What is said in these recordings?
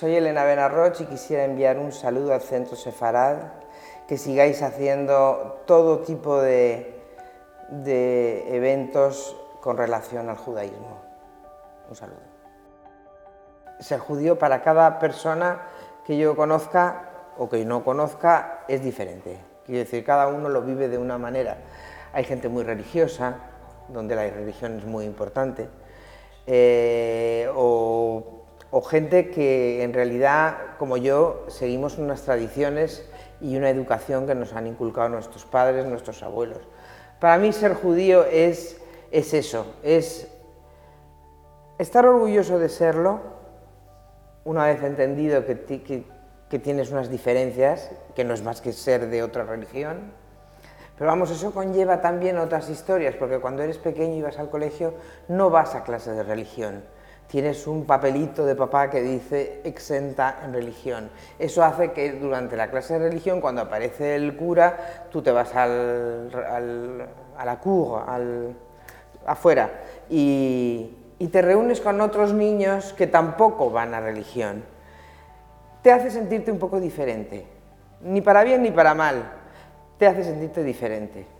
Soy Elena Benarroch y quisiera enviar un saludo al Centro Sefarad, que sigáis haciendo todo tipo de, eventos con relación al judaísmo. Un saludo. Ser judío para cada persona que yo conozca o que no conozca es diferente. Quiero decir, cada uno lo vive de una manera. Hay gente muy religiosa, donde la religión es muy importante, eh, o o gente que en realidad, como yo, seguimos unas tradiciones y una educación que nos han inculcado nuestros padres, nuestros abuelos. Para mí ser judío es, es eso, es estar orgulloso de serlo, una vez entendido que, que tienes unas diferencias, que no es más que ser de otra religión, pero vamos, eso conlleva también otras historias, porque cuando eres pequeño y vas al colegio no vas a clase de religión, tienes un papelito de papá que dice exenta en religión. Eso hace que durante la clase de religión, cuando aparece el cura, tú te vas al, a la cour, al, afuera, y, y te reúnes con otros niños que tampoco van a religión. Te hace sentirte un poco diferente, ni para bien ni para mal, te hace sentirte diferente.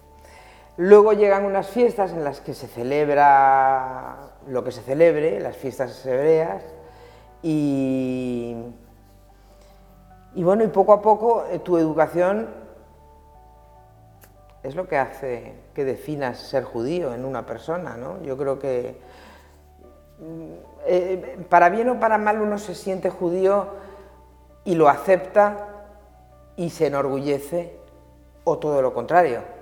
Luego llegan unas fiestas en las que se celebra lo que se celebre, las fiestas hebreas, y, bueno, y poco a poco eh, tu educación es lo que hace que definas ser judío en una persona, ¿no? Yo creo que mm, eh, para bien o para mal uno se siente judío y lo acepta y se enorgullece, o todo lo contrario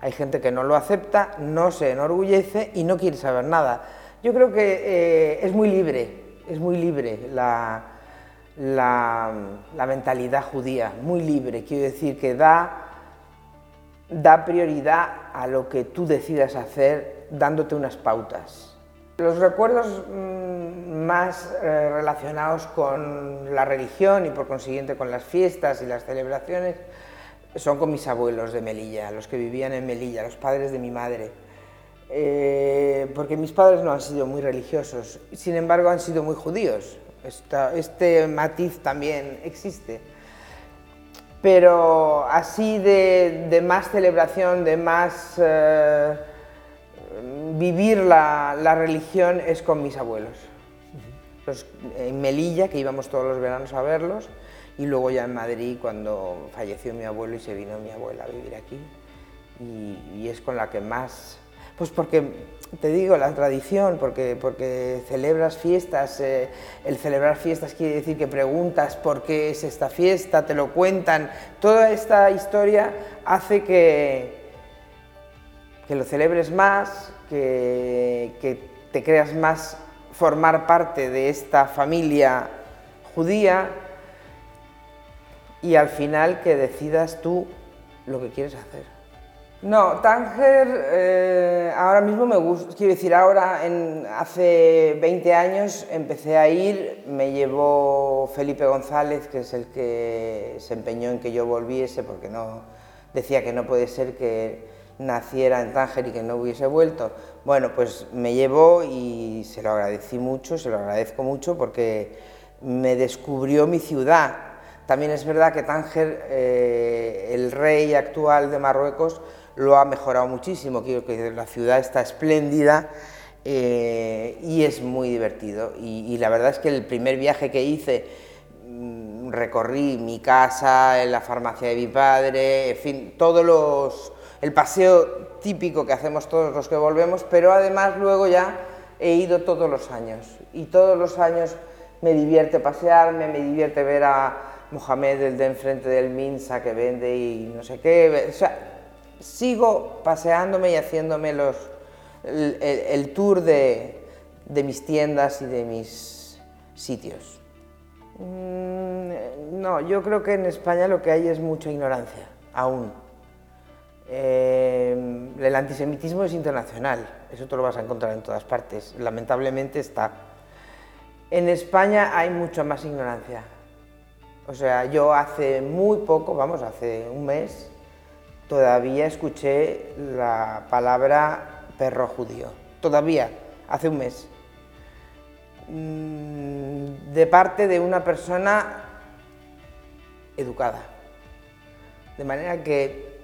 hay gente que no lo acepta, no se enorgullece y no quiere saber nada. Yo creo que eh, es muy libre, es muy libre la, la, mentalidad judía, muy libre. Quiero decir que da, da prioridad a lo que tú decidas hacer dándote unas pautas. Los recuerdos mm, más eh, relacionados con la religión y por consiguiente con las fiestas y las celebraciones son con mis abuelos de Melilla, los que vivían en Melilla, los padres de mi madre. Eh, porque mis padres no han sido muy religiosos, sin embargo han sido muy judíos. este matiz también existe. Pero así de, más celebración, de más eh, vivir la, la, religión es con mis abuelos. en Melilla, que íbamos todos los veranos a verlos, y luego ya en Madrid cuando falleció mi abuelo y se vino mi abuela a vivir aquí. Y, es con la que más, pues porque te digo la tradición, porque, porque celebras fiestas, eh, el celebrar fiestas quiere decir que preguntas por qué es esta fiesta, te lo cuentan, toda esta historia hace que, que lo celebres más, que, que te creas más formar parte de esta familia judía y al final que decidas tú lo que quieres hacer. No, Tánger eh, ahora mismo me gusta, quiero decir, ahora hace 20 años empecé a ir, me llevó Felipe González, que es el que se empeñó en que yo volviese, porque no decía que no puede ser que naciera en Tánger y que no hubiese vuelto. Bueno, pues me llevó y se lo agradecí mucho, se lo agradezco mucho porque me descubrió mi ciudad, también es verdad que Tánger, eh, el rey actual de Marruecos, lo ha mejorado muchísimo, quiero que la ciudad está espléndida eh, y es muy divertido. Y, la verdad es que el primer viaje que hice, mm, recorrí mi casa, la farmacia de mi padre, en fin, todos los, el paseo típico que hacemos todos los que volvemos, pero además luego ya he ido todos los años y todos los años me divierte pasearme, me divierte ver a Mohamed, el de enfrente del Minsa que vende y no sé qué. O sea, sigo paseándome y haciéndome los, el, tour de, mis tiendas y de mis sitios. Mm, no, yo creo que en España lo que hay es mucha ignorancia, aún. Eh, el antisemitismo es internacional, eso te lo vas a encontrar en todas partes, lamentablemente está. En España hay mucha más ignorancia, o sea, yo hace muy poco, vamos, hace un mes, todavía escuché la palabra perro judío. Todavía, hace un mes. mm, de parte de una persona educada. De manera que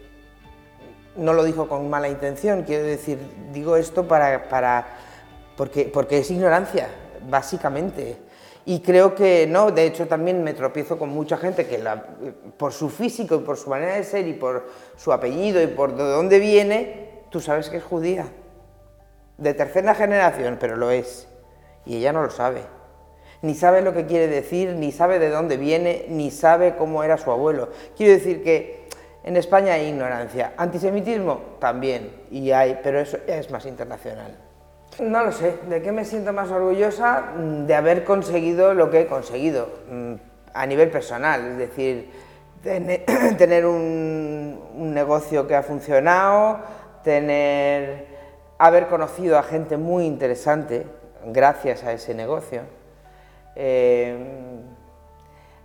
no lo dijo con mala intención, quiero decir, digo esto para, para porque, porque es ignorancia, básicamente. Y creo que no, de hecho también me tropiezo con mucha gente que la, por su físico y por su manera de ser y por su apellido y por de dónde viene, tú sabes que es judía. De tercera generación, pero lo es. Y ella no lo sabe. Ni sabe lo que quiere decir, ni sabe de dónde viene, ni sabe cómo era su abuelo. Quiero decir que en España hay ignorancia. Antisemitismo también, y hay, pero eso es más internacional. No lo sé, ¿de qué me siento más orgullosa? Mm, de haber conseguido lo que he conseguido mm, a nivel personal, es decir, tener un, negocio que ha funcionado, tener, haber conocido a gente muy interesante gracias a ese negocio, eh,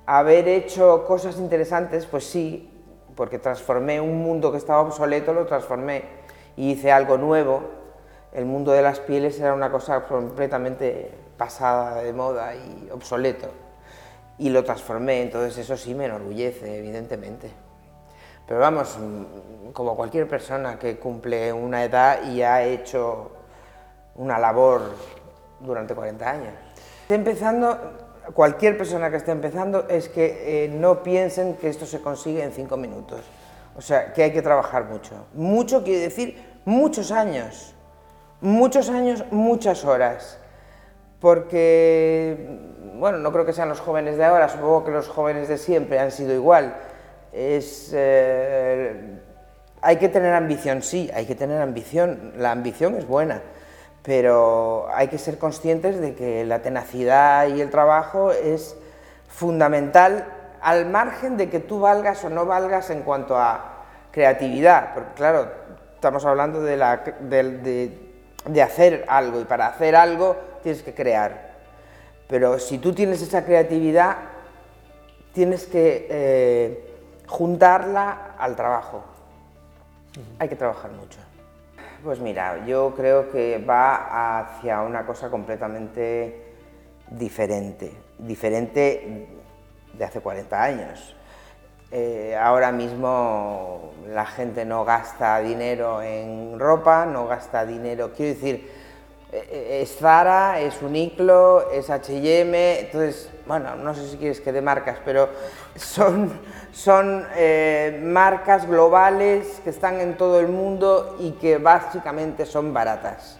haber hecho cosas interesantes, pues sí, porque transformé un mundo que estaba obsoleto, lo transformé y hice algo nuevo el mundo de las pieles era una cosa completamente pasada de moda y obsoleto. Y lo transformé, entonces eso sí me enorgullece, evidentemente. Pero vamos, como cualquier persona que cumple una edad y ha hecho una labor durante 40 años. empezando, cualquier persona que esté empezando es que eh, no piensen que esto se consigue en cinco minutos. O sea, que hay que trabajar mucho. Mucho quiere decir muchos años muchos años, muchas horas, porque, bueno, no creo que sean los jóvenes de ahora, supongo que los jóvenes de siempre han sido igual. Es, eh, hay que tener ambición, sí, hay que tener ambición, la ambición es buena, pero hay que ser conscientes de que la tenacidad y el trabajo es fundamental al margen de que tú valgas o no valgas en cuanto a creatividad, porque claro, estamos hablando de, la, hacer algo y para hacer algo tienes que crear. Pero si tú tienes esa creatividad, tienes que eh, juntarla al trabajo. Hay que trabajar mucho. Pues mira, yo creo que va hacia una cosa completamente diferente, diferente de hace 40 años. Eh, ahora mismo la gente no gasta dinero en ropa, no gasta dinero, quiero decir, eh, eh, es Zara, es Uniqlo, es H&M, entonces, bueno, no sé si quieres que de marcas, pero son, son marcas globales que están en todo el mundo y que básicamente son baratas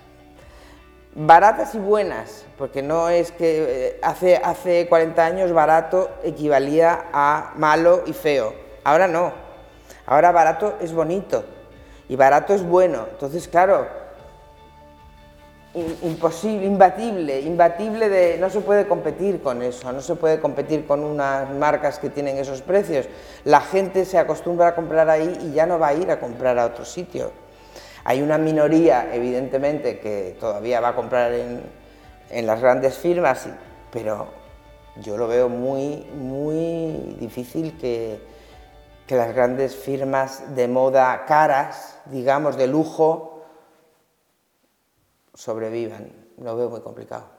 baratas y buenas, porque no es que eh, hace, hace 40 años barato equivalía a malo y feo, ahora no, ahora barato es bonito y barato es bueno, entonces claro, imposible, imbatible, imbatible de, no se puede competir con eso, no se puede competir con unas marcas que tienen esos precios, la gente se acostumbra a comprar ahí y ya no va a ir a comprar a otro sitio. Hay una minoría, evidentemente, que todavía va a comprar en, las grandes firmas, pero yo lo veo muy, muy difícil que, que las grandes firmas de moda caras, digamos, de lujo, sobrevivan. Lo veo muy complicado.